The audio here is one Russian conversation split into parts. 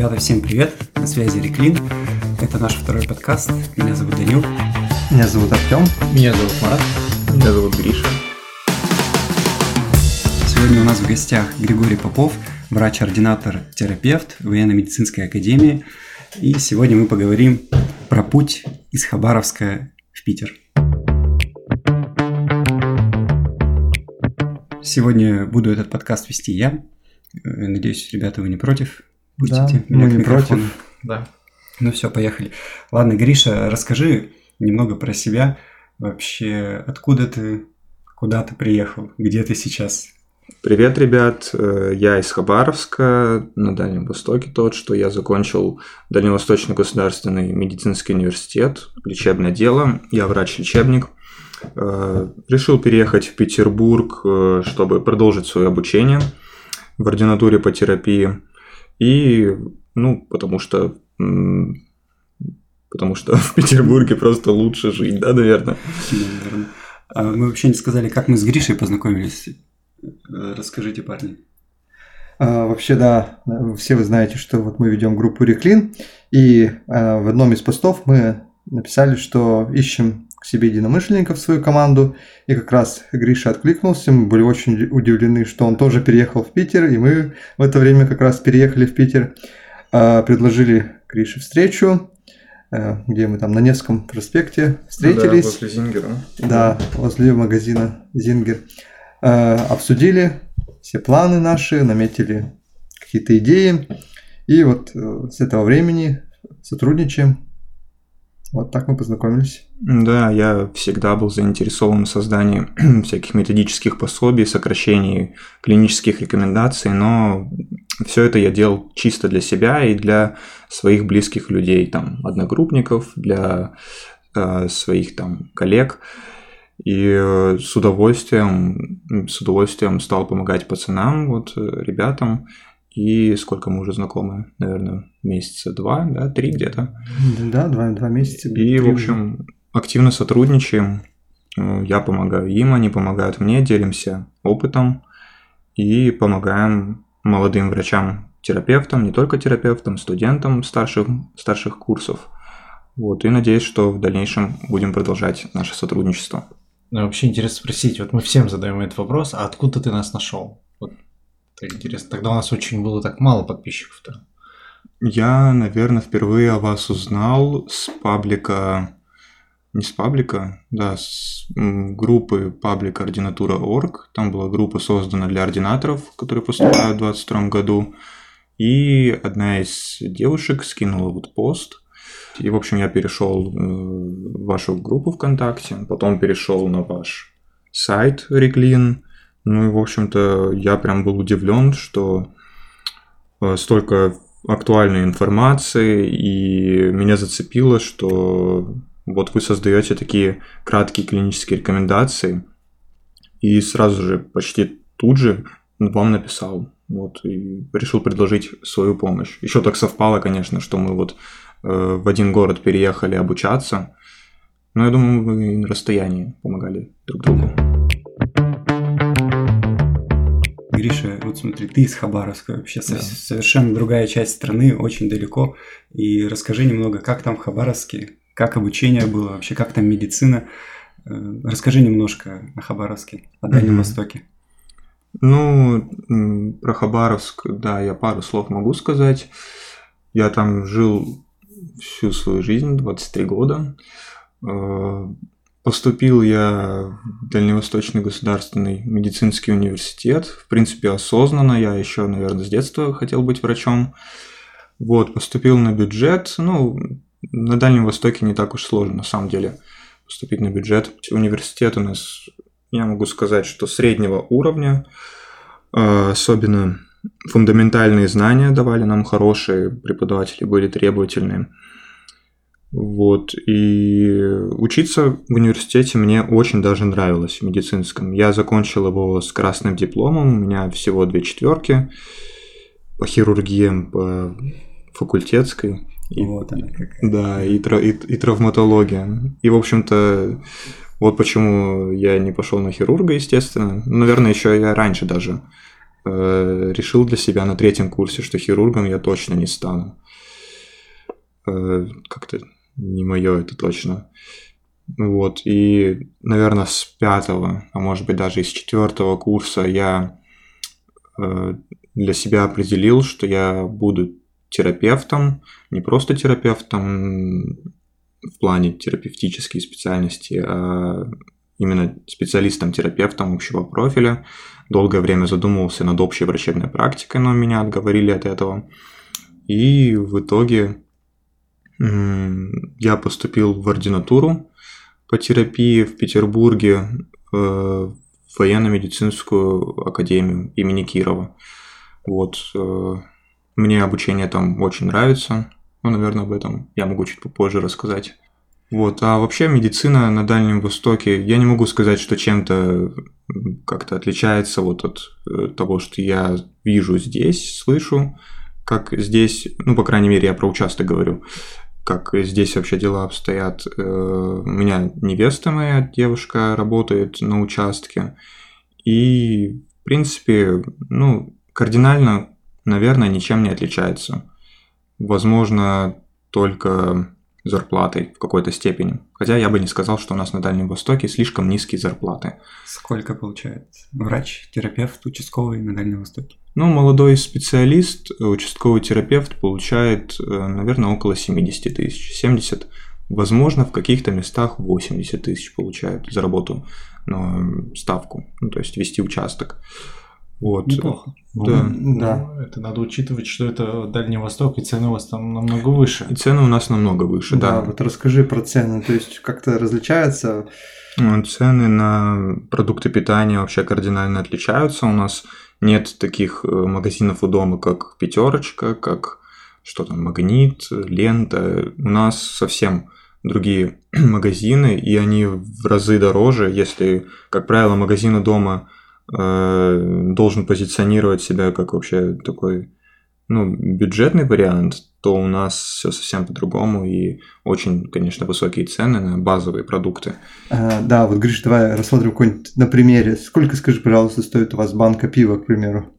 Ребята, всем привет! На связи Реклин. Это наш второй подкаст. Меня зовут Данил. Меня зовут Артем. Меня зовут Марат. Меня зовут Гриша. Сегодня у нас в гостях Григорий Попов, врач-ординатор, терапевт военно-медицинской академии. И сегодня мы поговорим про путь из Хабаровска в Питер. Сегодня буду этот подкаст вести я. Э, Надеюсь, ребята, вы не против? Да, Пустите мы не микрофону. против. Да. Ну все, поехали. Ладно, Гриша, расскажи немного про себя. Вообще, откуда ты, куда ты приехал, где ты сейчас? Привет, ребят. Э, Я из Хабаровска, на Дальнем Востоке тот, что я закончил Дальневосточный государственный медицинский университет, лечебное дело. Я врач-лечебник. Э, Решил переехать в Петербург, э, чтобы продолжить свое обучение в ординатуре по терапии. И, ну, потому что... Потому что в Петербурге просто лучше жить, да, наверное? Да, наверное. А Мы вообще не сказали, как мы с Гришей познакомились. Э, Расскажите, парни. А, вообще, да, все вы знаете, что вот мы ведем группу Реклин, и а, в одном из постов мы написали, что ищем к себе единомышленников в свою команду, и как раз Гриша откликнулся, мы были очень удивлены, что он тоже переехал в Питер, и мы в это время как раз переехали в Питер, А, предложили Грише встречу, э, где мы там на Невском проспекте встретились. Да, возле Зингера. Да, возле магазина Зингер. Э, обсудили все планы наши, наметили какие-то идеи. И вот э, с этого времени сотрудничаем. Вот так мы познакомились. Да, я всегда был заинтересован в создании всяких методических пособий, сокращении клинических рекомендаций, но все это я делал чисто для себя и для своих близких людей, там, одногруппников, для э, своих там коллег. И э, с удовольствием, с удовольствием стал помогать пацанам, вот э, ребятам. И сколько мы уже знакомы, наверное, месяца два, да, три где-то. Да, два, два месяца. И, в уже. общем, активно сотрудничаем. Э, Я помогаю им, они помогают мне, делимся опытом и помогаем молодым врачам, терапевтам, не только терапевтам, студентам старших, старших курсов. Вот, и надеюсь, что в дальнейшем будем продолжать наше сотрудничество. Ну, вообще интересно спросить, вот мы всем задаем этот вопрос, а откуда ты нас нашел? Это интересно. Тогда у нас очень было так мало подписчиков-то. Я, наверное, впервые о вас узнал с паблика, не с паблика, да, с группы паблика ординатура.орг. Там была группа создана для ординаторов, которые поступают в 2022 году. И одна из девушек скинула вот пост. И, в общем, я перешел э, в вашу группу ВКонтакте, потом перешел на ваш сайт Реклин. Ну и, в общем-то, я прям был удивлен, что э, столько актуальной информации, и меня зацепило, что вот вы создаете такие краткие клинические рекомендации, и сразу же, почти тут же вам написал, вот, и решил предложить свою помощь. Еще так совпало, конечно, что мы вот э, в один город переехали обучаться, но я думаю, мы на расстоянии помогали друг другу. Гриша, вот смотри, ты из Хабаровска вообще, Да. совершенно другая часть страны, очень далеко. И расскажи немного, как там в Хабаровске, как обучение было, вообще как там медицина. Э, Расскажи немножко о Хабаровске, о Дальнем Мгм. Востоке. Ну, про Хабаровск, да, я пару слов могу сказать. Я там жил всю свою жизнь, 23 года. Поступил я в Дальневосточный государственный медицинский университет. В принципе, осознанно. Я еще, наверное, с детства хотел быть врачом. Вот, поступил на бюджет. Ну, на Дальнем Востоке не так уж сложно, на самом деле, поступить на бюджет. Университет у нас, я могу сказать, что среднего уровня. Э, Особенно фундаментальные знания давали нам хорошие, преподаватели были требовательные. Вот, и учиться в университете мне очень даже нравилось, в медицинском. Я закончил его с красным дипломом, у меня всего две четверки по хирургии, по факультетской. И- Вот она какая. да, и, и, и травматология. И, в общем-то, вот почему я не пошел на хирурга, естественно. Наверное, еще я раньше даже э, решил для себя на третьем курсе, что хирургом я точно не стану. Э, как-то не мое это точно. Вот, и, наверное, с пятого, а может быть даже из четвертого курса я э, для себя определил, что я буду терапевтом, не просто терапевтом в плане терапевтической специальности, а именно специалистом-терапевтом общего профиля. Долгое время задумывался над общей врачебной практикой, но меня отговорили от этого. И в итоге я поступил в ординатуру по терапии в Петербурге э, в военно-медицинскую академию имени Кирова. Вот. Э, мне обучение там очень нравится. Ну, наверное, об этом я могу чуть попозже рассказать. Вот, а вообще медицина на Дальнем Востоке, я не могу сказать, что чем-то как-то отличается вот от э, того, что я вижу здесь, слышу, как здесь, ну, по крайней мере, я про участок говорю, как здесь вообще дела обстоят. Э, у меня невеста моя, девушка, работает на участке, и, в принципе, ну, кардинально, наверное, ничем не отличается. Возможно, только зарплатой в какой-то степени. Хотя я бы не сказал, что у нас на Дальнем Востоке слишком низкие зарплаты. Сколько получает врач, терапевт, участковый на Дальнем Востоке? Ну, молодой специалист, участковый терапевт получает, э, наверное, около 70 тысяч. 70, возможно, в каких-то местах 80 тысяч получают за работу на ставку, ну, то есть вести участок. Вот. Неплохо. Да. Ну, да. Это надо учитывать, что это Дальний Восток, и цены у вас там намного выше. И цены у нас намного выше, да. Да, вот расскажи про цены, то есть как-то различаются? Ну, Цены на продукты питания вообще кардинально отличаются. У нас нет таких э, магазинов у дома, как Пятерочка, как что там, Магнит, Лента. У нас совсем другие магазины, и они в разы дороже, если, как правило, магазин у дома – должен позиционировать себя как вообще такой ну, бюджетный вариант, то у нас все совсем по-другому и очень, конечно, высокие цены на базовые продукты. А, да, вот, Гриш, давай рассмотрим какой-нибудь на примере. Сколько, скажи, пожалуйста, стоит у вас банка пива, к примеру?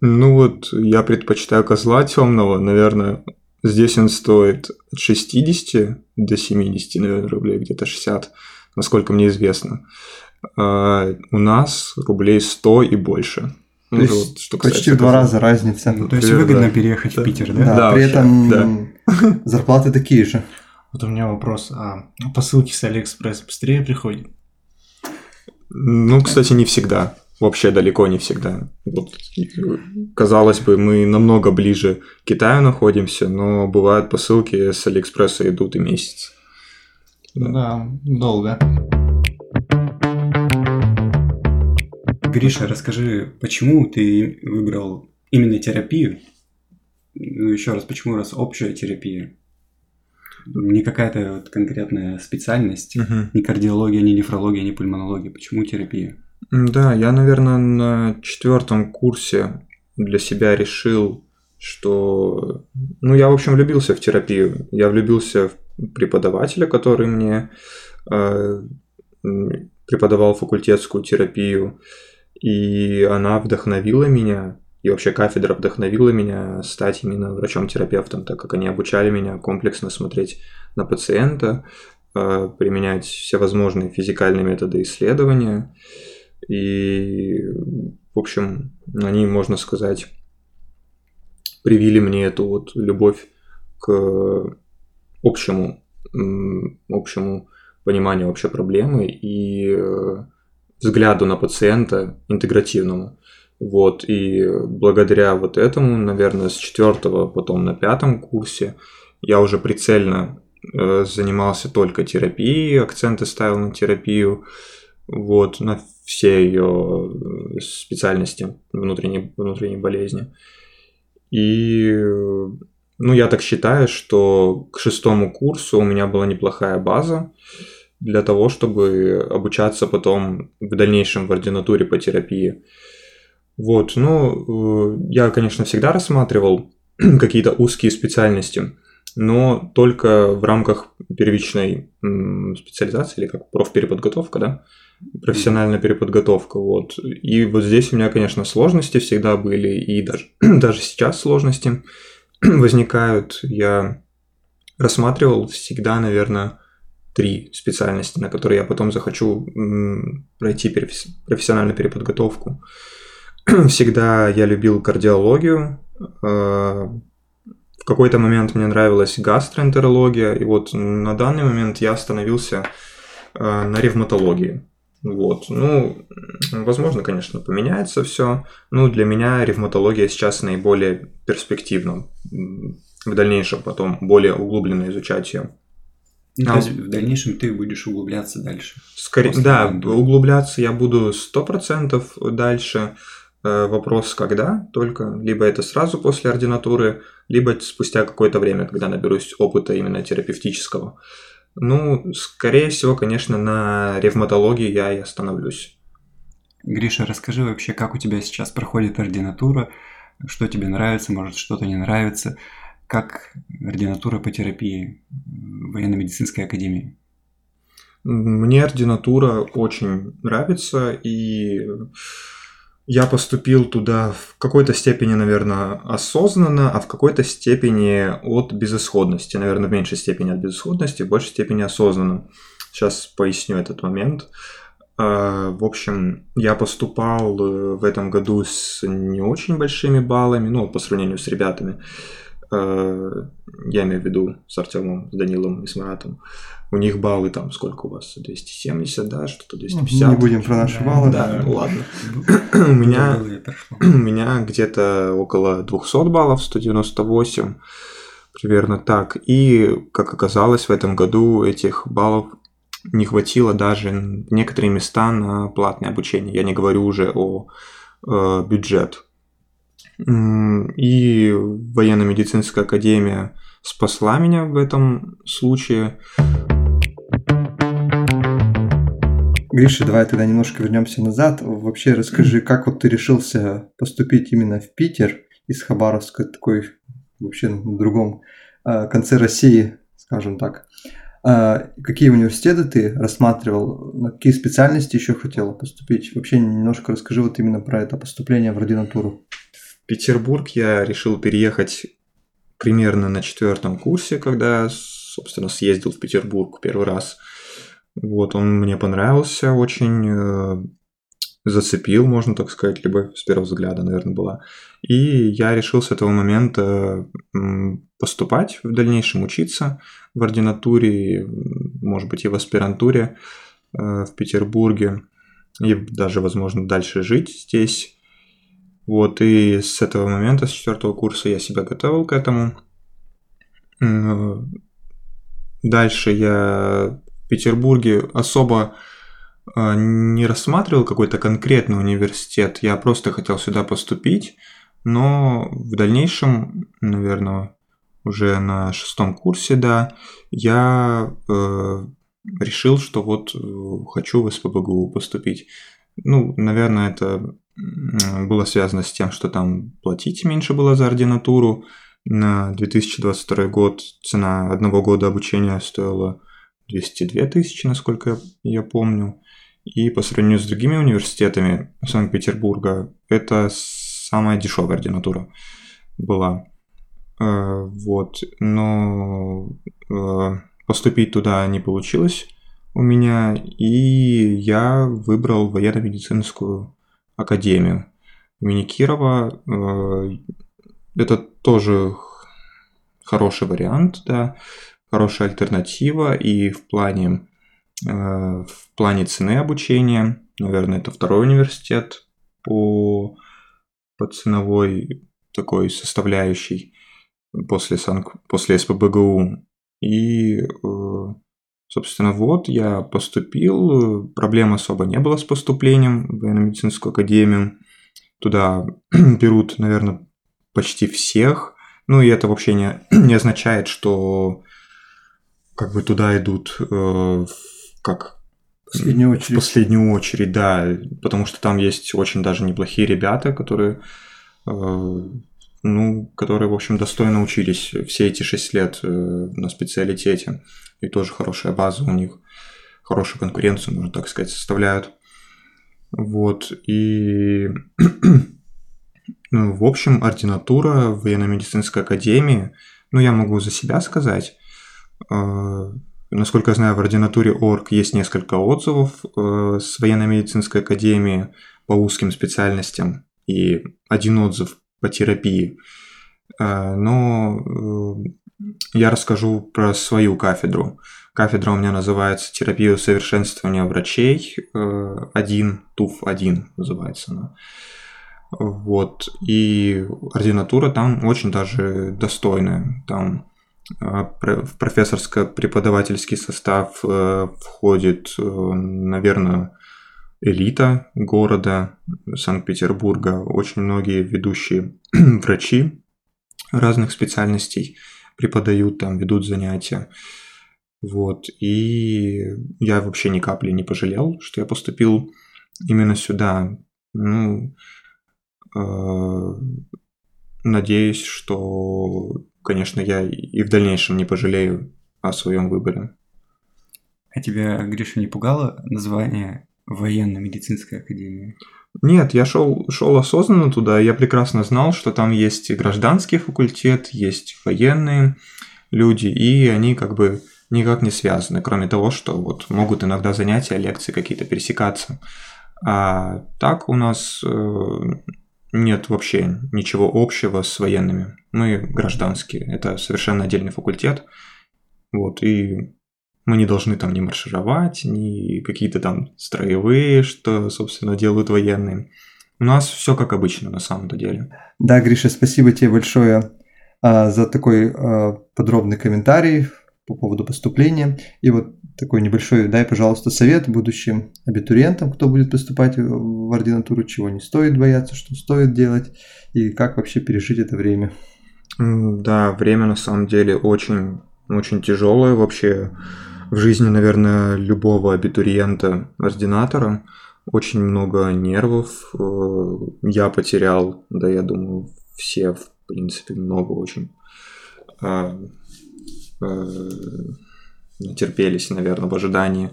Ну вот, я предпочитаю козла темного, наверное, здесь он стоит от 60 до 70, наверное, рублей, где-то 60, насколько мне известно. А, у нас рублей 100 и больше. То есть вот, что почти в два раза разница. Ну, то есть выгодно да. переехать да. в Питер, да? Да, да при вообще, этом да. зарплаты такие же. Вот у меня вопрос. А посылки с Алиэкспресс быстрее приходят? Ну, кстати, не всегда. Вообще далеко не всегда. Вот, казалось бы, мы намного ближе к Китаю находимся, но бывают посылки с Алиэкспресса идут и месяц. Да, да долго. Гриша, расскажи, почему ты выбрал именно терапию? Ну, еще раз, почему раз общая терапия? Не какая-то вот конкретная специальность, Мгм. ни кардиология, ни нефрология, ни пульмонология. Почему терапия? Да, я, наверное, на четвертом курсе для себя решил, что... Ну, я, в общем, влюбился в терапию. Я влюбился в преподавателя, который мне э, преподавал факультетскую терапию. И она вдохновила меня, и вообще кафедра вдохновила меня стать именно врачом-терапевтом, так как они обучали меня комплексно смотреть на пациента, э, применять всевозможные физикальные методы исследования. И, в общем, они, можно сказать, привили мне эту вот любовь к общему, общему пониманию вообще проблемы и э, взгляду на пациента интегративному. Вот, и благодаря вот этому, наверное, с четвертого, потом на пятом курсе я уже прицельно э, занимался только терапией, акценты ставил на терапию, вот, на все ее э, специальности внутренней, внутренней болезни. И, ну, я так считаю, что к шестому курсу у меня была неплохая база, для того, чтобы обучаться потом в дальнейшем в ординатуре по терапии. Вот, ну, э, я, конечно, всегда рассматривал какие-то узкие специальности, но только в рамках первичной специализации или как профпереподготовка, да, профессиональная переподготовка, вот. И вот здесь у меня, конечно, сложности всегда были, и даже, даже сейчас сложности возникают. Я рассматривал всегда, наверное, три специальности, на которые я потом захочу пройти профессиональную переподготовку. Всегда я любил кардиологию. Э, в какой-то момент мне нравилась гастроэнтерология, и вот на данный момент я остановился э, на ревматологии. Вот. Ну, возможно, конечно, поменяется все. Ну, для меня ревматология сейчас наиболее перспективна. В дальнейшем потом более углубленно изучать ее. Ну, а, то есть в дальнейшем ты будешь углубляться дальше? Скорее, да, ревматологии. углубляться я буду 100% дальше. Э, вопрос, когда только. Либо это сразу после ординатуры, либо спустя какое-то время, когда наберусь опыта именно терапевтического. Ну, скорее всего, конечно, на ревматологии я и остановлюсь. Гриша, расскажи вообще, как у тебя сейчас проходит ординатура, что тебе нравится, может, что-то не нравится, как ординатура по терапии военно-медицинской академии? Мне ординатура очень нравится, и я поступил туда в какой-то степени, наверное, осознанно, а в какой-то степени от безысходности. Наверное, в меньшей степени от безысходности, в большей степени осознанно. Сейчас поясню этот момент. А, в общем, я поступал э, в этом году с не очень большими баллами, ну, по сравнению с ребятами. А, я имею в виду с Артемом, с Данилом и с Маратом. У них баллы там сколько у вас? 270, да, что-то 250. Не будем про наши баллы. Да, ну ладно. у меня, у меня где-то около 200 баллов, 198, примерно так. И, как оказалось, в этом году этих баллов не хватило даже в некоторые места на платное обучение. Я не говорю уже о э, бюджет. И военно-медицинская академия спасла меня в этом случае. Гриша, давай тогда немножко вернемся назад. Вообще расскажи, как вот ты решился поступить именно в Питер из Хабаровска, такой вообще на другом э, конце России, скажем так. Э, какие университеты ты рассматривал, на какие специальности еще хотел поступить? Вообще немножко расскажи вот именно про это поступление в ординатуру. Петербург я решил переехать примерно на четвертом курсе, когда, собственно, съездил в Петербург первый раз – вот, он мне понравился очень, э, зацепил, можно так сказать, либо с первого взгляда, наверное, была. И я решил с этого момента поступать в дальнейшем, учиться в ординатуре, может быть, и в аспирантуре э, в Петербурге, и даже, возможно, дальше жить здесь. Вот, и с этого момента, с четвертого курса я себя готовил к этому. Э, дальше я Петербурге особо а, не рассматривал какой-то конкретный университет, я просто хотел сюда поступить, но в дальнейшем, наверное, уже на шестом курсе, да, я э, решил, что вот э, хочу в СПБГУ поступить. Ну, наверное, это было связано с тем, что там платить меньше было за ординатуру. На 2022 год цена одного года обучения стоила 202 тысячи, насколько я помню. И по сравнению с другими университетами Санкт-Петербурга, это самая дешевая ординатура была. Э, вот, но э, поступить туда не получилось у меня, и я выбрал военно-медицинскую академию имени Кирова. Э, это тоже хороший вариант, да хорошая альтернатива и в плане, э, в плане цены обучения, наверное, это второй университет по, по ценовой такой составляющей после, Санк... после СПБГУ. И, э, собственно, вот я поступил, проблем особо не было с поступлением в военно-медицинскую академию. Туда берут, наверное, почти всех. Ну и это вообще не, не означает, что как бы туда идут э, как последнюю очередь. В последнюю очередь, да, потому что там есть очень даже неплохие ребята, которые, э, ну, которые, в общем, достойно учились все эти шесть лет э, на специалитете, и тоже хорошая база у них. хорошую конкуренцию, можно так сказать, составляют. Вот, и ну, в общем, ординатура военно-медицинской академии, ну, я могу за себя сказать, э, насколько я знаю, в ординатуре ОРГ есть несколько отзывов э, с военно-медицинской академии по узким специальностям и один отзыв по терапии. Э, но я расскажу про свою кафедру. Кафедра у меня называется «Терапия усовершенствования врачей». Э, один, ТУФ-1 называется она. Вот. И ординатура там очень даже достойная. Там в профессорско-преподавательский состав входит, наверное, элита города Санкт-Петербурга. Очень многие ведущие врачи разных специальностей преподают там, ведут занятия. Вот. И я вообще ни капли не пожалел, что я поступил именно сюда. Ну, э, надеюсь, что, конечно, я и в дальнейшем не пожалею о своем выборе. А тебя, Гриша, не пугало название военно-медицинской академии? Нет, я шел, шел осознанно туда. Я прекрасно знал, что там есть и гражданский факультет, есть военные люди, и они как бы никак не связаны, кроме того, что вот могут иногда занятия, лекции какие-то пересекаться. А так у нас э, нет вообще ничего общего с военными. Мы гражданские, это совершенно отдельный факультет. Вот, и мы не должны там ни маршировать, ни какие-то там строевые, что, собственно, делают военные. У нас все как обычно на самом-то деле. Да, Гриша, спасибо тебе большое а, за такой а, подробный комментарий по поводу поступления. И вот такой небольшой, дай, пожалуйста, совет будущим абитуриентам, кто будет поступать в ординатуру, чего не стоит бояться, что стоит делать, и как вообще пережить это время. Да, время на самом деле очень, очень тяжелое вообще в жизни, наверное, любого абитуриента, ординатора. Очень много нервов э, я потерял, да, я думаю, все, в принципе, много очень а, Э, терпелись, наверное, в ожидании.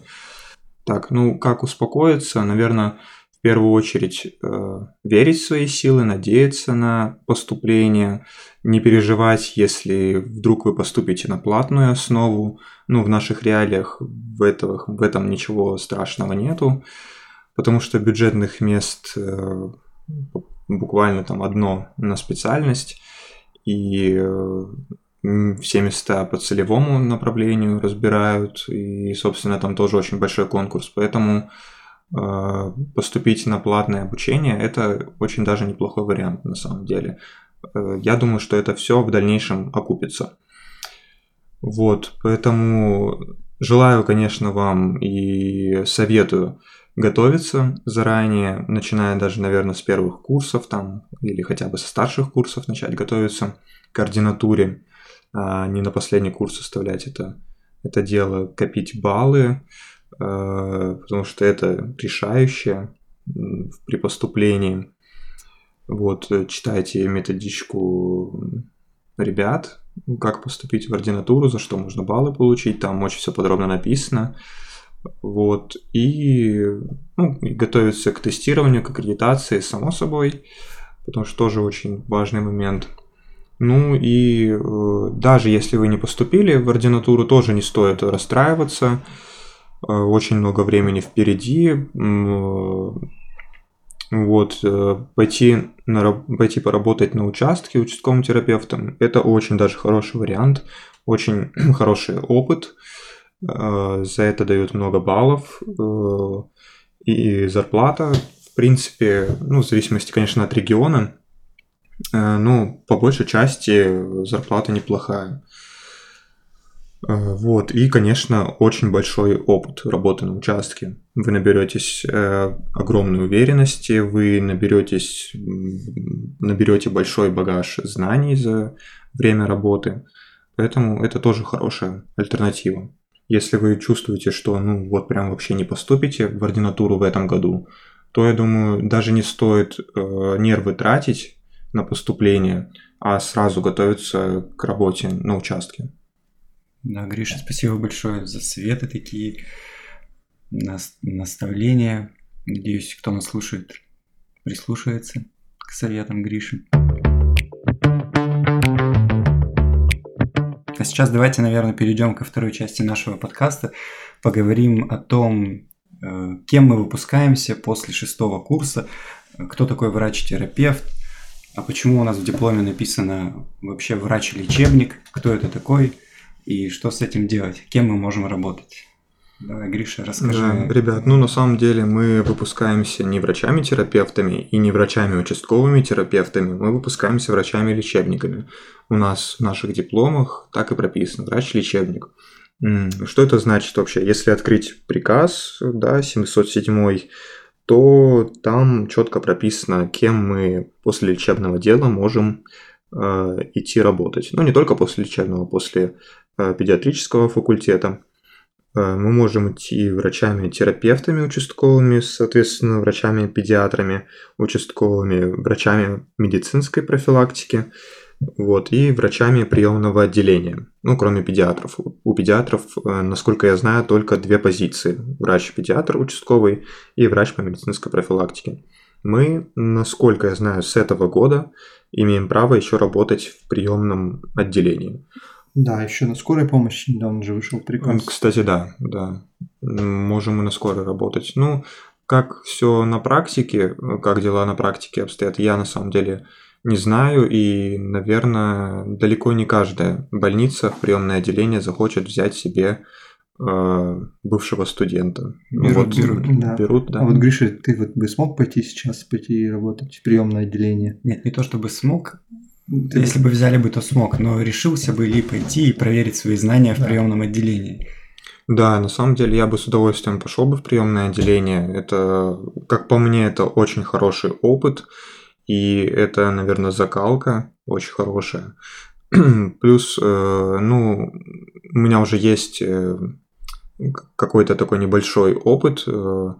Так, ну как успокоиться? Наверное, в первую очередь э, верить в свои силы, надеяться на поступление, не переживать, если вдруг вы поступите на платную основу. Ну, в наших реалиях в, этого, в этом ничего страшного нету, потому что бюджетных мест э, буквально там одно на специальность, и э, все места по целевому направлению разбирают, и, собственно, там тоже очень большой конкурс, поэтому поступить на платное обучение – это очень даже неплохой вариант на самом деле. Э, я думаю, что это все в дальнейшем окупится. Вот, поэтому желаю, конечно, вам и советую готовиться заранее, начиная даже, наверное, с первых курсов там, или хотя бы со старших курсов начать готовиться к ординатуре а не на последний курс оставлять это, это дело, копить баллы, потому что это решающее при поступлении. Вот, читайте методичку ребят, как поступить в ординатуру, за что можно баллы получить, там очень все подробно написано. Вот, и, ну, готовиться к тестированию, к аккредитации, само собой, потому что тоже очень важный момент – ну и э, даже если вы не поступили в ординатуру, тоже не стоит расстраиваться. Э, очень много времени впереди. Э, вот, э, пойти, на, пойти поработать на участке участковым терапевтом, это очень даже хороший вариант, очень хороший опыт. Э, за это дают много баллов. Э, и зарплата, в принципе, ну, в зависимости, конечно, от региона, Э, ну, по большей части зарплата неплохая. Э, вот, и, конечно, очень большой опыт работы на участке. Вы наберетесь э, огромной уверенности, вы наберетесь, наберете большой багаж знаний за время работы. Поэтому это тоже хорошая альтернатива. Если вы чувствуете, что ну вот прям вообще не поступите в ординатуру в этом году, то я думаю, даже не стоит э, нервы тратить на поступление, а сразу готовиться к работе на участке. Да, Гриша, спасибо большое за советы такие. нас- наставления. Надеюсь, кто нас слушает, прислушается к советам Гриши. А сейчас давайте, наверное, перейдем ко второй части нашего подкаста. Поговорим о том, э, кем мы выпускаемся после шестого курса, кто такой врач-терапевт, а почему у нас в дипломе написано вообще врач-лечебник, кто это такой и что с этим делать, кем мы можем работать. Давай, Гриша, расскажи. Да, ребят, ну на самом деле мы выпускаемся не врачами-терапевтами и не врачами-участковыми терапевтами, мы выпускаемся врачами-лечебниками. У нас в наших дипломах так и прописано врач-лечебник. Что это значит вообще? Если открыть приказ, да, 707, то там четко прописано, кем мы после лечебного дела можем э, идти работать. Ну, не только после лечебного, после э, педиатрического факультета. Э, Мы можем идти врачами-терапевтами участковыми, соответственно, врачами-педиатрами участковыми, врачами медицинской профилактики, вот, и врачами приемного отделения, ну, кроме педиатров. У у педиатров, э, насколько я знаю, только две позиции. Врач-педиатр участковый и врач по медицинской профилактике. Мы, насколько я знаю, с этого года имеем право еще работать в приемном отделении. Да, еще на скорой помощи недавно же вышел приказ. Кстати, да, да. Можем и на скорой работать. Ну, как все на практике, как дела на практике обстоят, я на самом деле не знаю. И, наверное, далеко не каждая больница в приемное отделение захочет взять себе э, бывшего студента. Ну, Берут, берут. Да. Берут, да. А вот, Гриша, ты вот бы смог пойти сейчас, пойти работать в приемное отделение? Нет, не то чтобы смог, если бы взяли бы, то смог, но решился бы ли пойти и проверить свои знания в Да. приемном отделении. Да, на самом деле я бы с удовольствием пошел бы в приемное отделение. Это, как по мне, это очень хороший опыт, и это, наверное, закалка очень хорошая. Плюс, э, ну, у меня уже есть э, какой-то такой небольшой опыт э,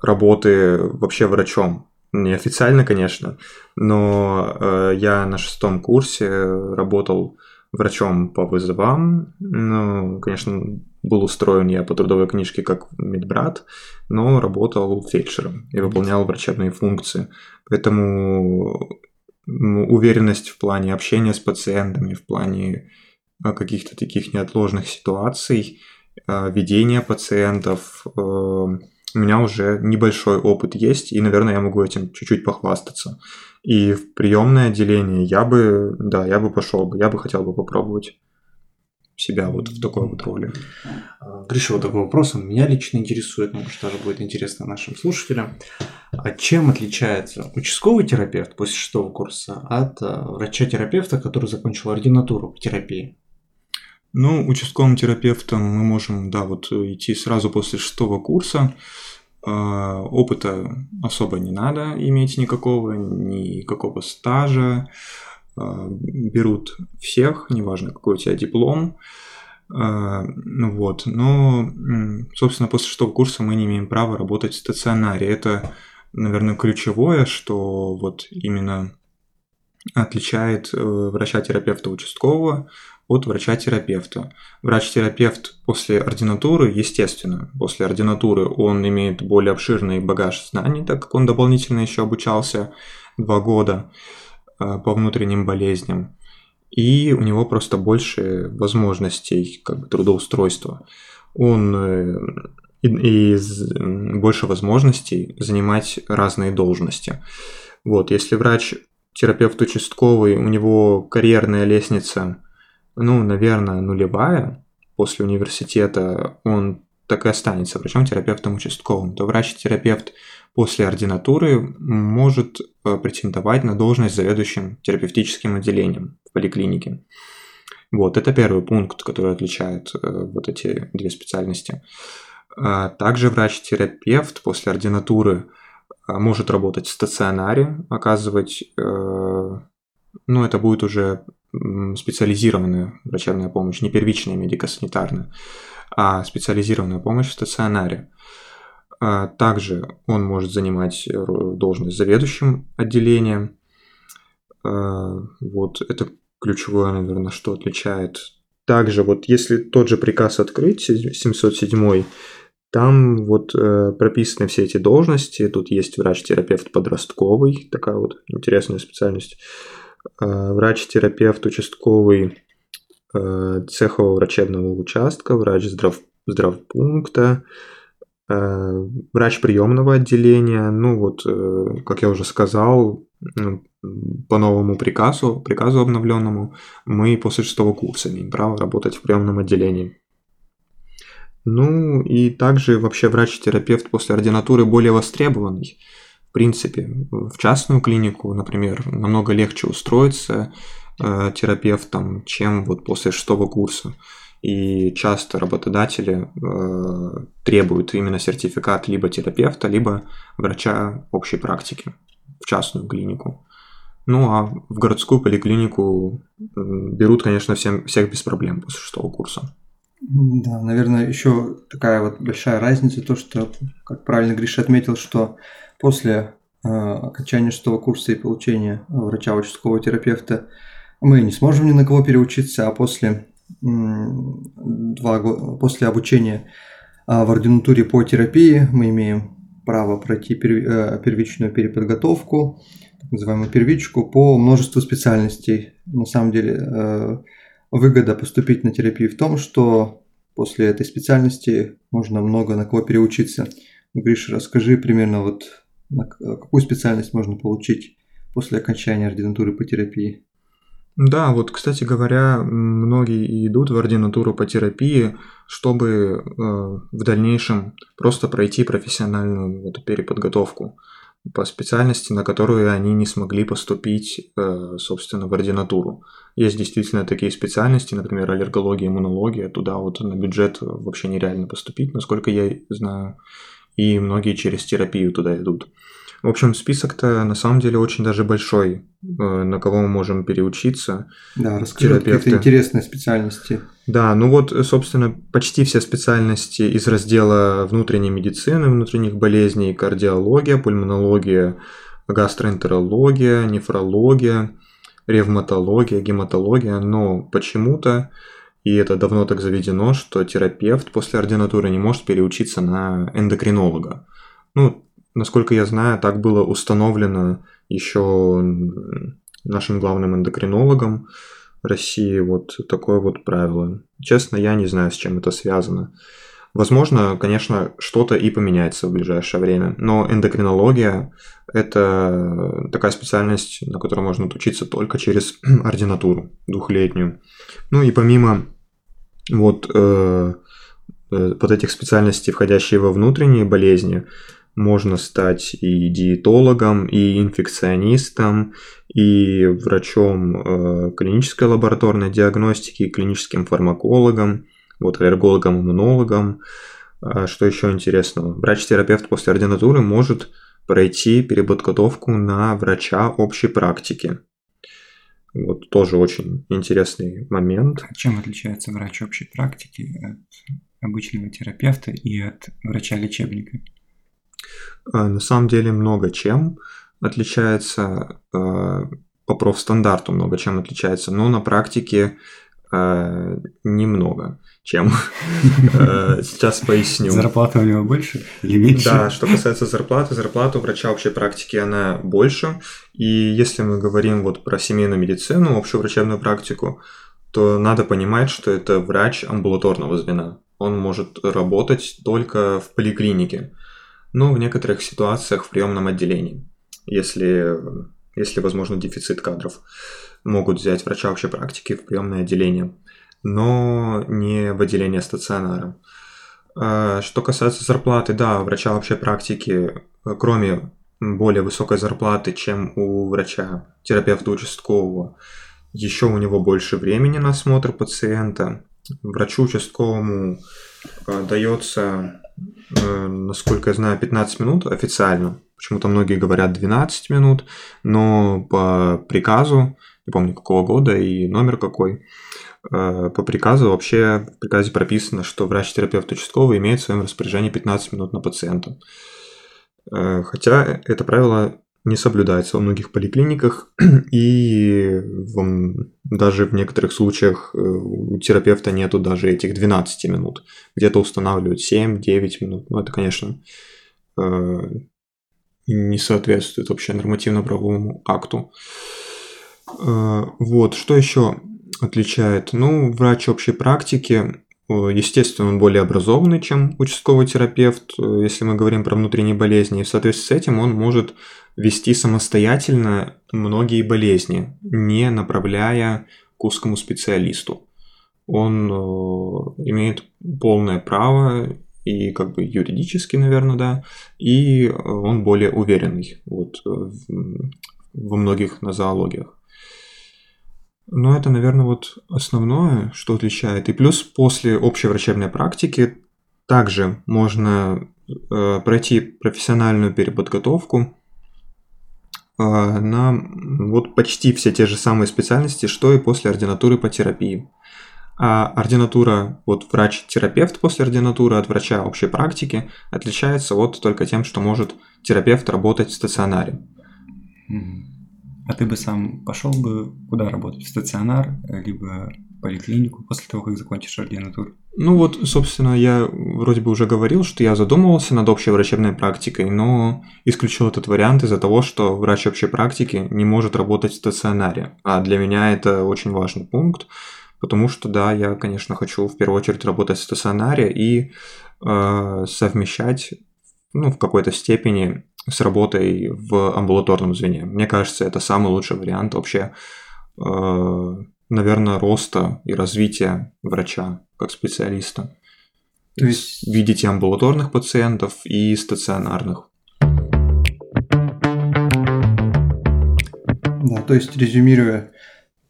работы вообще врачом. Неофициально, конечно, но э, я на шестом курсе работал врачом по вызовам. Ну, конечно, был устроен я по трудовой книжке как медбрат, но работал фельдшером и выполнял врачебные функции. Поэтому уверенность в плане общения с пациентами, в плане а, каких-то таких неотложных ситуаций, а, ведения пациентов, э, у меня уже небольшой опыт есть, и, наверное, я могу этим чуть-чуть похвастаться. И в приемное отделение я бы, да, я бы пошел бы, я бы хотел бы попробовать себя вот в такой вот роли. А, вот такой вопрос, он меня лично интересует, может даже будет интересно нашим слушателям. А чем отличается участковый терапевт после шестого курса от а, врача-терапевта, который закончил ординатуру по терапии? Ну, участковым терапевтом мы можем, да, вот э, идти сразу после шестого курса. А, Опыта особо не надо иметь никакого, никакого стажа. А, Берут всех, неважно, какой у тебя диплом. А, ну Вот, но, собственно, после шестого курса мы не имеем права работать в стационаре. Это, наверное, ключевое, что вот именно отличает э, врача-терапевта участкового от врача-терапевта. Врач-терапевт после ординатуры, естественно, после ординатуры он имеет более обширный багаж знаний, так как он дополнительно еще обучался два года э, по внутренним болезням. И у него просто больше возможностей как бы, трудоустройства. Он э, и, и больше возможностей занимать разные должности. Вот, если врач терапевт участковый, у него карьерная лестница, ну, наверное, нулевая, после университета он так и останется врачом-терапевтом участковым, то врач-терапевт после ординатуры может э, претендовать на должность заведующим терапевтическим отделением в поликлинике. Вот, это первый пункт, который отличает э, вот эти две специальности. А Также врач-терапевт после ординатуры а, может работать в стационаре, оказывать, э, ну, это будет уже специализированная врачебная помощь, не первичная медико-санитарная, а специализированная помощь в стационаре. А Также он может занимать должность заведующим отделением. А, Вот это ключевое, наверное, что отличает. Также вот если тот же приказ открыть, 707 Там вот э, прописаны все эти должности. Тут есть врач-терапевт подростковый, такая вот интересная специальность. Э, врач-терапевт участковый э, цехового врачебного участка, врач здрав, здравпункта, э, врач приемного отделения. Ну вот, как я уже сказал, по новому приказу, приказу обновленному, мы после шестого курса имеем право работать в приемном отделении. Ну и также вообще врач-терапевт после ординатуры более востребованный. В принципе, в частную клинику, например, намного легче устроиться э, терапевтом, чем вот после шестого курса. И часто работодатели э, требуют именно сертификат либо терапевта, либо врача общей практики в частную клинику. Ну а в городскую поликлинику берут, конечно, всем, всех без проблем после шестого курса. Да, наверное, еще такая вот большая разница, то, что, как правильно Гриша отметил, что после э, окончания шестого курса и получения врача участкового терапевта мы не сможем ни на кого переучиться, а после, два, после обучения э, в ординатуре по терапии мы имеем право пройти э, первичную переподготовку, так называемую первичку, по множеству специальностей. На самом деле э, выгода поступить на терапию в том, что после этой специальности можно много на кого переучиться. Гриша, расскажи примерно вот на какую специальность можно получить после окончания ординатуры по терапии. Да, вот, кстати говоря, многие идут в ординатуру по терапии, чтобы э, в дальнейшем просто пройти профессиональную вот, переподготовку по специальности, на которую они не смогли поступить, э, собственно, в ординатуру. Есть действительно такие специальности, например, аллергология, иммунология, туда вот на бюджет вообще нереально поступить, насколько я знаю, и многие через терапию туда идут. В общем, список-то на самом деле очень даже большой, э, на кого мы можем переучиться. Да, расскажи какие-то интересные специальности. Да, ну вот, собственно, почти все специальности из раздела внутренней медицины, внутренних болезней, кардиология, пульмонология, гастроэнтерология, нефрология, ревматология, гематология, но почему-то, и это давно так заведено, что терапевт после ординатуры не может переучиться на эндокринолога. Ну, насколько я знаю, так было установлено еще нашим главным эндокринологом России вот такое вот правило. Честно, я не знаю, с чем это связано. Возможно, конечно, что-то и поменяется в ближайшее время, но эндокринология – это такая специальность, на которой можно учиться только через ординатуру двухлетнюю. Ну и помимо вот, э, э, вот этих специальностей, входящие во внутренние болезни, можно стать и диетологом, и инфекционистом, и врачом э, клинической лабораторной диагностики, и клиническим фармакологом, вот аллергологом, иммунологом. А что еще интересного? Врач-терапевт после ординатуры может пройти переподготовку на врача общей практики. Вот тоже очень интересный момент. А чем отличается врач общей практики от обычного терапевта и от врача-лечебника? А, на самом деле много чем отличается а, по профстандарту много чем отличается, но на практике немного чем. Сейчас поясню. Зарплата у него больше или меньше? Да, что касается зарплаты, зарплата у врача общей практики, она больше. И если мы говорим вот про семейную медицину, общую врачебную практику, то надо понимать, что это врач амбулаторного звена. Он может работать только в поликлинике но в некоторых ситуациях в приемном отделении, если, если возможно, дефицит кадров. Могут взять врача общей практики в приемное отделение, но не в отделение стационара. А, что касается зарплаты, да, врача общей практики, кроме более высокой зарплаты, чем у врача, терапевта участкового, еще у него больше времени на осмотр пациента. Врачу участковому а, дается Э, насколько я знаю, 15 минут официально. Почему-то многие говорят 12 минут, но по приказу, не помню какого года и номер какой, по приказу вообще в приказе прописано, что врач-терапевт участковый имеет в своем распоряжении 15 минут на пациента. Э, хотя это правило не соблюдается во многих поликлиниках, и даже в некоторых случаях э, у терапевта нету даже этих 12 минут. Где-то устанавливают 7-9 минут. Ну, это, конечно, э, не соответствует вообще нормативно-правовому акту. Э, вот, что еще отличает? Ну, врач общей практики Естественно, он более образованный, чем участковый терапевт, если мы говорим про внутренние болезни. И в соответствии с этим он может вести самостоятельно многие болезни, не направляя к узкому специалисту. Он э, имеет полное право и как бы юридически, наверное, да, и он более уверенный вот, во многих нозологиях. Но это, наверное, вот основное, что отличает. И плюс после общей врачебной практики также можно э, пройти профессиональную переподготовку э, на вот почти все те же самые специальности, что и после ординатуры по терапии. А ординатура, вот врач-терапевт после ординатуры от врача общей практики отличается вот только тем, что может терапевт работать в стационаре. Mm-hmm. А ты бы сам пошел бы куда работать? В стационар, либо в поликлинику после того, как закончишь ординатуру? Ну вот, собственно, я вроде бы уже говорил, что я задумывался над общей врачебной практикой, но исключил этот вариант из-за того, что врач общей практики не может работать в стационаре. А для меня это очень важный пункт, потому что, да, я, конечно, хочу в первую очередь работать в стационаре и э, совмещать ну, в какой-то степени с работой в амбулаторном звене. Мне кажется, это самый лучший вариант вообще, э, наверное, роста и развития врача как специалиста. То есть видите амбулаторных пациентов и стационарных. Да, то есть резюмируя,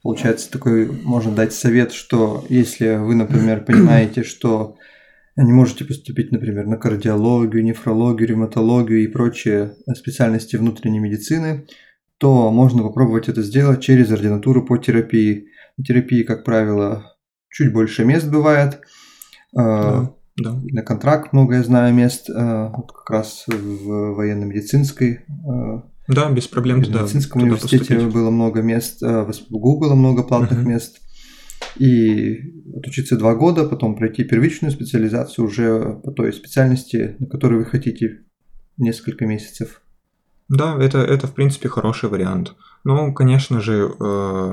получается такой можно дать совет, что если вы, например, понимаете, что не можете поступить, например, на кардиологию, нефрологию, ревматологию и прочие специальности внутренней медицины, то можно попробовать это сделать через ординатуру по терапии. На терапии, как правило, чуть больше мест бывает. А, да, да. На контракт много, я знаю, мест. А, вот как раз в военно-медицинской а, да, без проблем. В медицинском туда, университете туда было много мест, в СПБГУ было много платных uh-huh. мест и отучиться два года, потом пройти первичную специализацию уже по той специальности, на которой вы хотите несколько месяцев. Да, это, это в принципе хороший вариант. Но, конечно же, э,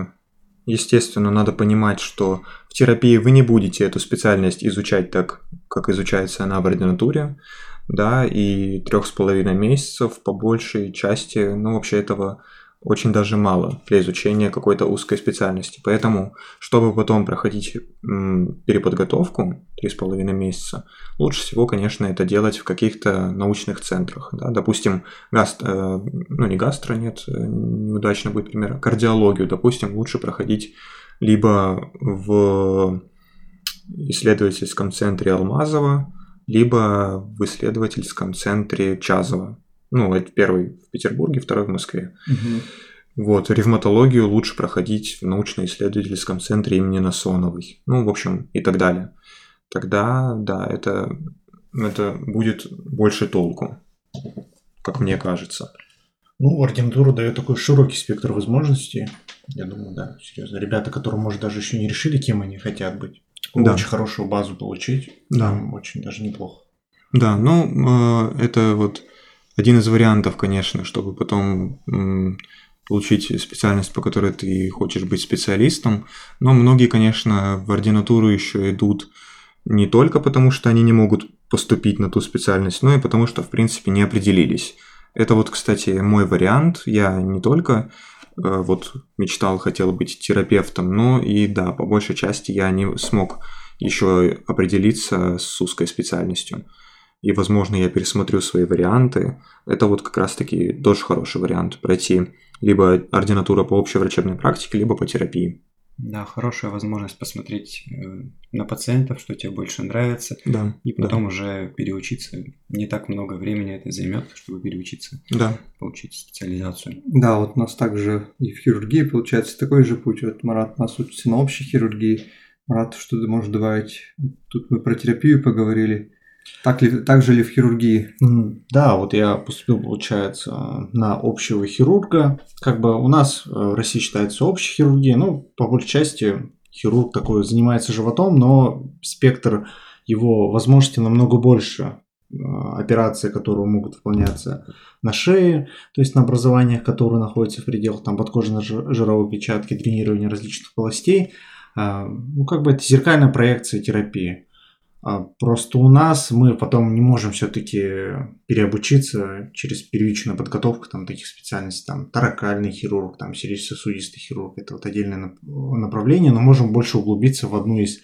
естественно, надо понимать, что в терапии вы не будете эту специальность изучать так, как изучается она в ординатуре, да, и трех с половиной месяцев по большей части, ну, вообще этого очень даже мало для изучения какой-то узкой специальности. Поэтому, чтобы потом проходить переподготовку 3,5 месяца, лучше всего, конечно, это делать в каких-то научных центрах. Да? Допустим, гастро, э, ну не гастро, нет, э, неудачно будет пример, а кардиологию, допустим, лучше проходить либо в исследовательском центре Алмазова, либо в исследовательском центре Чазова. Ну, это первый в Петербурге, второй в Москве. Угу. Вот, ревматологию лучше проходить в научно-исследовательском центре имени Насоновой. Ну, в общем, и так далее. Тогда, да, это, это будет больше толку, как мне кажется. Ну, ординатура дает такой широкий спектр возможностей. Я думаю, да, серьезно. Ребята, которые, может, даже еще не решили, кем они хотят быть, да. очень хорошую базу получить, да. очень даже неплохо. Да, ну, э, это вот один из вариантов, конечно, чтобы потом получить специальность, по которой ты хочешь быть специалистом. Но многие, конечно, в ординатуру еще идут не только потому, что они не могут поступить на ту специальность, но и потому, что, в принципе, не определились. Это вот, кстати, мой вариант. Я не только э, вот мечтал, хотел быть терапевтом, но и да, по большей части я не смог еще определиться с узкой специальностью и, возможно, я пересмотрю свои варианты. Это вот как раз-таки тоже хороший вариант пройти либо ординатура по общей врачебной практике, либо по терапии. Да, хорошая возможность посмотреть э, на пациентов, что тебе больше нравится, да, и потом да. уже переучиться. Не так много времени это займет, чтобы переучиться, да. получить специализацию. Да, вот у нас также и в хирургии получается такой же путь. Вот Марат у нас учится на общей хирургии. Марат, что ты можешь добавить? Тут мы про терапию поговорили. Так, ли, так же ли в хирургии? Да, вот я поступил, получается, на общего хирурга. Как бы у нас э, в России считается общая хирургия, ну, по большей части хирург такой занимается животом, но спектр его возможностей намного больше. Э, операции, которые могут выполняться на шее, то есть на образованиях, которые находятся в пределах там, подкожной жировой печатки, дренирования различных полостей. А, ну, как бы это зеркальная проекция терапии. А, просто у нас мы потом не можем все-таки переобучиться через первичную подготовку там, таких специальностей, там, таракальный хирург, там, сердечно-сосудистый хирург, это вот отдельное направление, но можем больше углубиться в одну из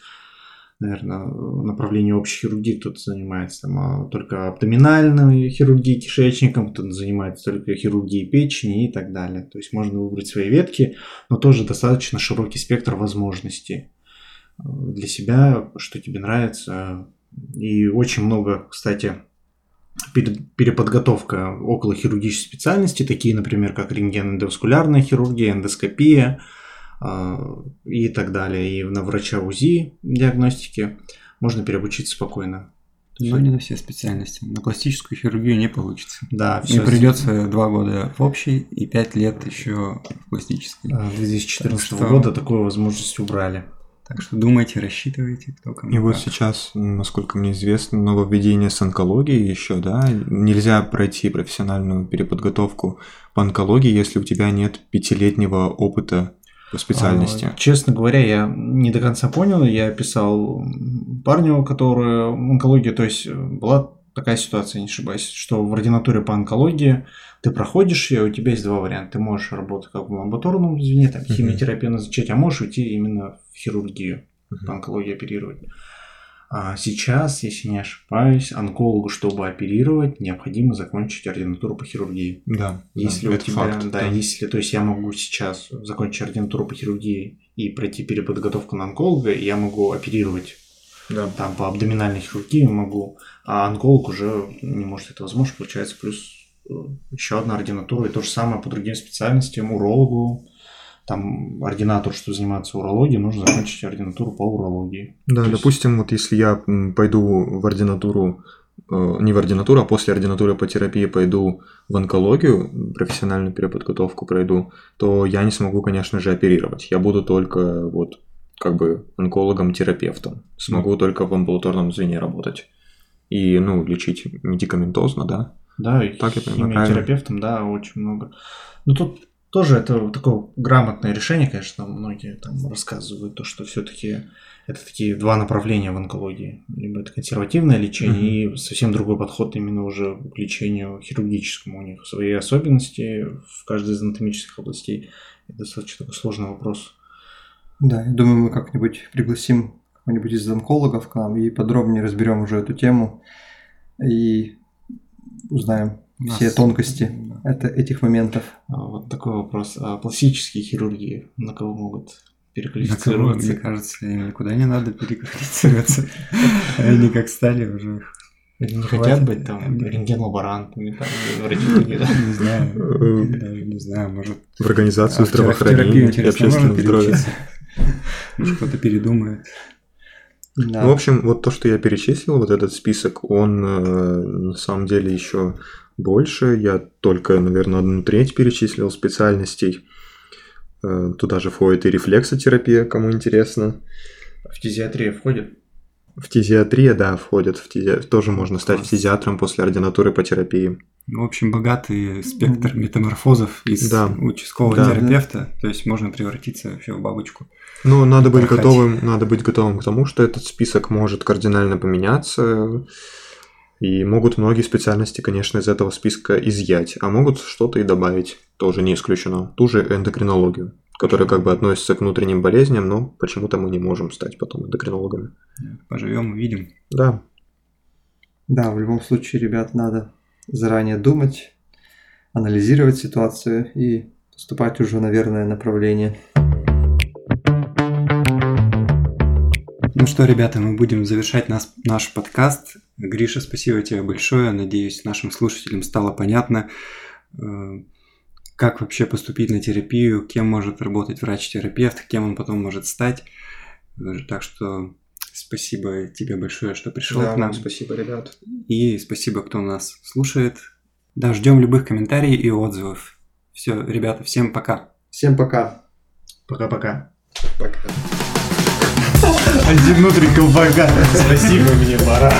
наверное, направлении общей хирургии кто-то занимается там, а только абдоминальной хирургией кишечником, кто-то занимается только хирургией печени и так далее. То есть можно выбрать свои ветки, но тоже достаточно широкий спектр возможностей для себя, что тебе нравится. И очень много, кстати, переподготовка около хирургической специальности, такие, например, как рентген-эндоваскулярная хирургия, эндоскопия – а, и так далее. И на врача УЗИ диагностики можно переобучиться спокойно. Но не на все специальности. На пластическую хирургию не получится. Да, все. И придется два года в общей и пять лет еще в пластической. А, 2014 что... года такую возможность убрали. Так что думайте, рассчитывайте, кто кому. И вот сейчас, насколько мне известно, нововведение с онкологией еще, да? Нельзя пройти профессиональную переподготовку по онкологии, если у тебя нет пятилетнего опыта по специальности? А, честно говоря, я не до конца понял. Я писал парню, который онкология, то есть была такая ситуация, не ошибаюсь, что в ординатуре по онкологии ты проходишь ее, у тебя есть два варианта. Ты можешь работать как в амбулаторном звене, там, химиотерапию назначать, а можешь уйти именно в хирургию, по онкологии оперировать. А сейчас, если не ошибаюсь, онкологу, чтобы оперировать, необходимо закончить ординатуру по хирургии. Да. Если да, у тебя, факт, да, да, если, то есть я могу сейчас закончить ординатуру по хирургии и пройти переподготовку на онколога, и я могу оперировать. Да. Там по абдоминальной хирургии могу, а онколог уже не может это возможно, получается плюс еще одна ординатура, и то же самое по другим специальностям, урологу, там ординатор, что занимается урологией, нужно закончить ординатуру по урологии. Да, То допустим, есть... вот если я пойду в ординатуру, э, не в ординатуру, а после ординатуры по терапии пойду в онкологию, профессиональную переподготовку пройду, то я не смогу, конечно же, оперировать. Я буду только вот как бы онкологом-терапевтом. Смогу mm. только в амбулаторном звене работать. И, ну, лечить медикаментозно, да? Да, и так я понимаю, терапевтом, да, очень много. Ну, тут тоже это такое грамотное решение, конечно, многие там рассказывают, то, что все-таки это такие два направления в онкологии. Либо это консервативное лечение, mm-hmm. и совсем другой подход именно уже к лечению хирургическому. У них свои особенности в каждой из анатомических областей. Это достаточно такой сложный вопрос. Да, я думаю, мы как-нибудь пригласим кого-нибудь из онкологов к нам и подробнее разберем уже эту тему и узнаем все тонкости это, этих моментов. А, вот такой вопрос. А пластические хирурги на кого могут переквалифицироваться? На кого, мне кажется, им никуда не надо переквалифицироваться. Они как стали уже они не хотят быть там рентген-лаборантами, там, врачами, да? Не знаю, даже не знаю, может... В организацию а здравоохранения и общественного здоровья. Может, кто-то передумает. Да. Ну, в общем, вот то, что я перечислил, вот этот список, он э, на самом деле еще больше. Я только, наверное, одну треть перечислил специальностей. Э, туда же входит и рефлексотерапия, кому интересно. В фтизиатрия входит? В фтизиатрия, да, входит. В фтизи... Тоже можно стать фтизиатром после ординатуры по терапии. Ну, в общем, богатый спектр метаморфозов из да. участкового да. терапевта. То есть можно превратиться вообще в бабочку. Ну, надо быть готовым, надо быть готовым к тому, что этот список может кардинально поменяться и могут многие специальности, конечно, из этого списка изъять, а могут что-то и добавить, тоже не исключено. Ту же эндокринологию, которая как бы относится к внутренним болезням, но почему-то мы не можем стать потом эндокринологами. Поживем, увидим. Да. Да, в любом случае, ребят, надо заранее думать, анализировать ситуацию и поступать уже на верное направление. Ну что, ребята, мы будем завершать нас, наш подкаст. Гриша, спасибо тебе большое. Надеюсь, нашим слушателям стало понятно, э, как вообще поступить на терапию, кем может работать врач-терапевт, кем он потом может стать. Так что Спасибо тебе большое, что пришел Да, к нам. спасибо, ребят. И спасибо, кто нас слушает. Да, ждем любых комментариев и отзывов. Все, ребята, всем пока. Всем пока. Пока-пока. Пока. Один внутри колпака. Спасибо, мне пора.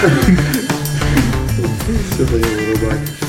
Все, пойдем вырубать.